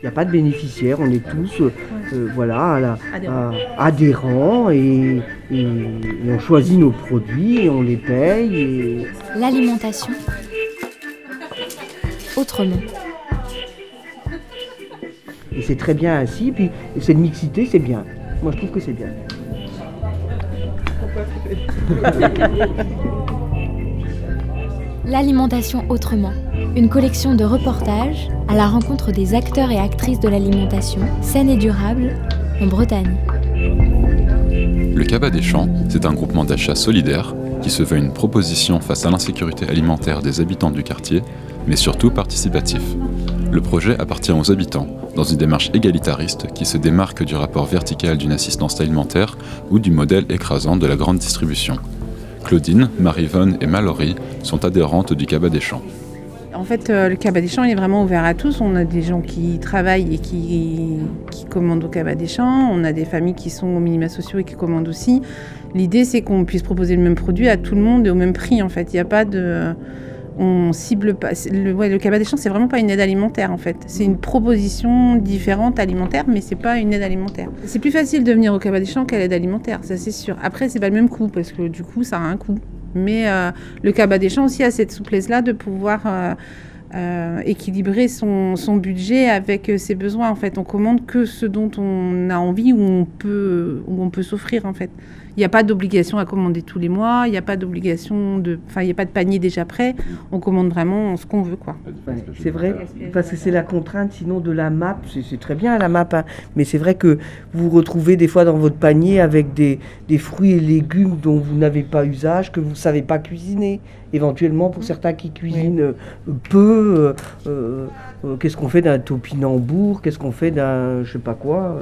Il n'y a pas de bénéficiaires, on est tous voilà, adhérents, et, on choisit nos produits et on les paye. L'alimentation autrement. Et c'est très bien ainsi, puis cette mixité, c'est bien. Moi, je trouve que c'est bien. L'alimentation autrement. Une collection de reportages à la rencontre des acteurs et actrices de l'alimentation saine et durable en Bretagne. Le Cabas des Champs, c'est un groupement d'achat solidaire qui se veut une proposition face à l'insécurité alimentaire des habitants du quartier, mais surtout participatif. Le projet appartient aux habitants, dans une démarche égalitariste qui se démarque du rapport vertical d'une assistance alimentaire ou du modèle écrasant de la grande distribution. Claudine, Marivonne et Mallory sont adhérentes du Cabas des Champs. En fait, euh, le Cabas des Champs est vraiment ouvert à tous. On a des gens qui travaillent et qui, qui commandent au Cabas des Champs. On a des familles qui sont aux minima sociaux et qui commandent aussi. L'idée, c'est qu'on puisse proposer le même produit à tout le monde et au même prix. En fait, il n'y a pas de on cible pas. Le, ouais, le cabas des champs, c'est vraiment pas une aide alimentaire en fait. C'est une proposition différente alimentaire, mais c'est pas une aide alimentaire. C'est plus facile de venir au cabas des champs qu'à l'aide alimentaire, ça c'est sûr. Après, c'est pas le même coût parce que du coup, ça a un coût. Mais euh, le cabas des champs aussi a cette souplesse-là de pouvoir euh, euh, équilibrer son, budget avec ses besoins. En fait, on commande que ce dont on a envie ou on peut, on peut s'offrir en fait. Il n'y a pas d'obligation à commander tous les mois, il n'y a pas d'obligation de. Enfin, il n'y a pas de panier déjà prêt. On commande vraiment ce qu'on veut, quoi. c'est vrai, parce que c'est la contrainte, sinon de la map. C'est très bien la map, hein. mais c'est vrai que vous vous retrouvez des fois dans votre panier avec des, des fruits et légumes dont vous n'avez pas usage, que vous ne savez pas cuisiner. Éventuellement, pour certains qui cuisinent euh, peu, euh, euh, qu'est-ce qu'on fait d'un topinambour Qu'est-ce qu'on fait d'un je sais pas quoi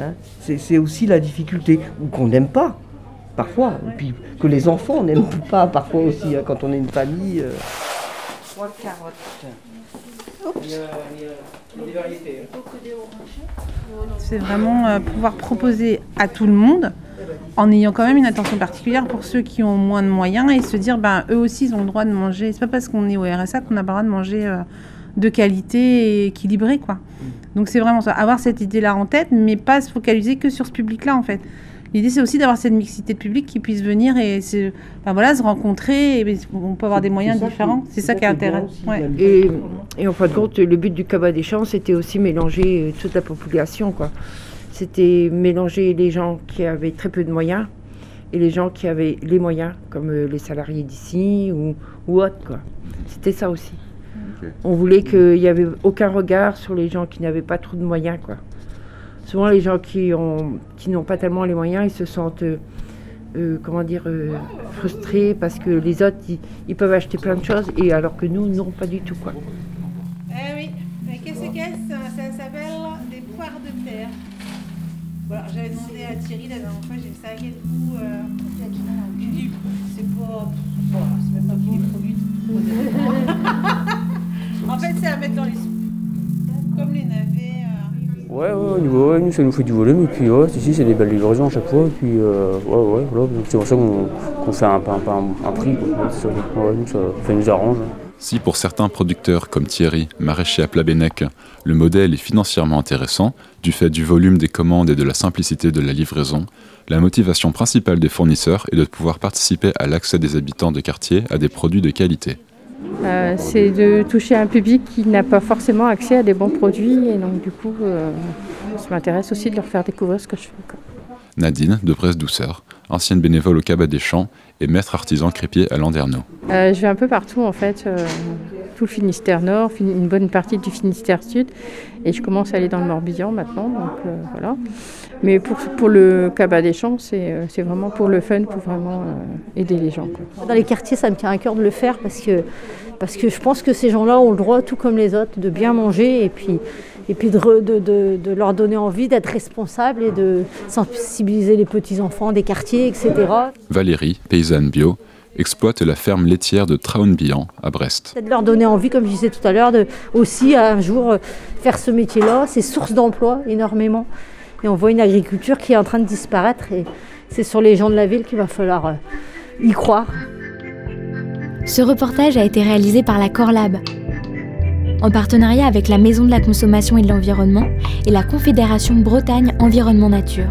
hein. C'est aussi la difficulté, ou qu'on n'aime pas parfois, et puis que les enfants n'aiment pas parfois aussi, hein, quand on est une famille. Euh. Trois carottes. C'est vraiment euh, pouvoir proposer à tout le monde en ayant quand même une attention particulière pour ceux qui ont moins de moyens et se dire ben eux aussi ils ont le droit de manger. C'est pas parce qu'on est au RSA qu'on n'a pas le droit de manger euh, de qualité et équilibré quoi. Donc c'est vraiment ça, avoir cette idée là en tête, mais pas se focaliser que sur ce public là en fait. L'idée, c'est aussi d'avoir cette mixité de public qui puisse venir et se, voilà, se rencontrer. Et on peut avoir des moyens différents. C'est ça, qui est intéressant. Et, et, en fin de compte, le but du cabas des champs, c'était aussi mélanger euh, toute la population. quoi. C'était mélanger les gens qui avaient très peu de moyens et les gens qui avaient les moyens, comme euh, les salariés d'ici ou, ou autres. Quoi. C'était ça aussi. On voulait qu'il n'y avait aucun regard sur les gens qui n'avaient pas trop de moyens. quoi souvent les gens qui ont qui n'ont pas tellement les moyens, ils se sentent euh, euh, comment dire euh, frustrés parce que les autres ils, peuvent acheter plein de choses et alors que nous non pas du tout quoi. Eh oui, mais qu'est-ce que c'est ça, s'appelle des poires de terre. Voilà, j'avais demandé à Thierry la dernière fois, j'ai ça quel goût euh, c'est pas c'est même pas qui les produit. en fait, c'est à mettre dans les Ouais, ouais, niveau, nous, ça nous fait du volume, et puis ouais, ici, c'est des belles livraisons à chaque fois, et puis euh, ouais, ouais, voilà, c'est pour ça qu'on fait un, un, un prix, Ça, nous arrange. Si pour certains producteurs comme Thierry, maraîcher à Plabennec, le modèle est financièrement intéressant, du fait du volume des commandes et de la simplicité de la livraison, la motivation principale des fournisseurs est de pouvoir participer à l'accès des habitants de quartier à des produits de qualité. Euh, c'est de toucher un public qui n'a pas forcément accès à des bons produits et donc du coup, euh, ça m'intéresse aussi de leur faire découvrir ce que je fais. Nadine, de Bresse Douceur, ancienne bénévole au Cabas des Champs et maître artisan crépier à Landerneau. Euh, je vais un peu partout en fait, tout le Finistère Nord, une bonne partie du Finistère Sud et je commence à aller dans le Morbihan maintenant, donc voilà. Mais pour, pour le cabas des champs, c'est vraiment pour le fun, pour vraiment aider les gens. Dans les quartiers, ça me tient à cœur de le faire parce que parce que je pense que ces gens-là ont le droit, tout comme les autres, de bien manger et puis, et puis de, de, de, leur donner envie d'être responsables et de sensibiliser les petits-enfants des quartiers, etc. Valérie, paysanne bio, exploite la ferme laitière de Traunbihan à Brest. De leur donner envie, comme je disais tout à l'heure, de aussi un jour faire ce métier-là. C'est source d'emploi énormément. Et on voit une agriculture qui est en train de disparaître et c'est sur les gens de la ville qu'il va falloir euh, y croire. Ce reportage a été réalisé par la Corlab, en partenariat avec la Maison de la Consommation et de l'Environnement et la Confédération Bretagne Environnement Nature.